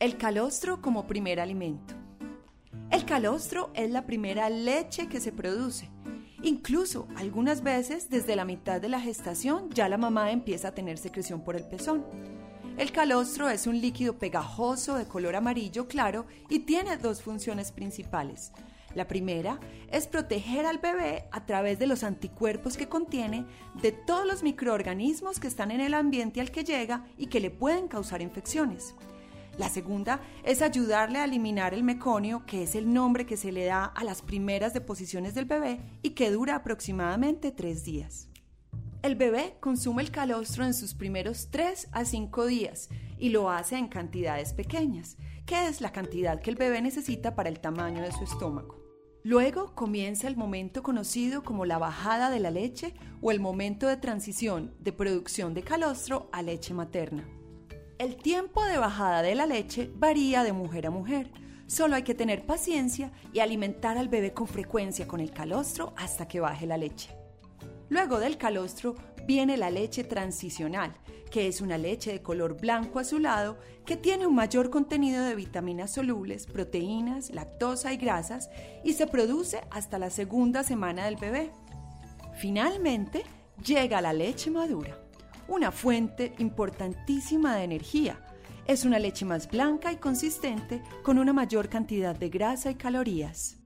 El calostro como primer alimento. El calostro es la primera leche que se produce. Incluso algunas veces desde la mitad de la gestación ya la mamá empieza a tener secreción por el pezón. El calostro es un líquido pegajoso de color amarillo claro y tiene dos funciones principales. La primera es proteger al bebé a través de los anticuerpos que contiene de todos los microorganismos que están en el ambiente al que llega y que le pueden causar infecciones. La segunda es ayudarle a eliminar el meconio, que es el nombre que se le da a las primeras deposiciones del bebé y que dura aproximadamente tres días. El bebé consume el calostro en sus primeros 3 a 5 días y lo hace en cantidades pequeñas, que es la cantidad que el bebé necesita para el tamaño de su estómago. Luego comienza el momento conocido como la bajada de la leche o el momento de transición de producción de calostro a leche materna. El tiempo de bajada de la leche varía de mujer a mujer. Solo hay que tener paciencia y alimentar al bebé con frecuencia con el calostro hasta que baje la leche. Luego del calostro viene la leche transicional, que es una leche de color blanco azulado que tiene un mayor contenido de vitaminas solubles, proteínas, lactosa y grasas y se produce hasta la segunda semana del bebé. Finalmente llega la leche madura una fuente importantísima de energía. Es una leche más blanca y consistente con una mayor cantidad de grasa y calorías.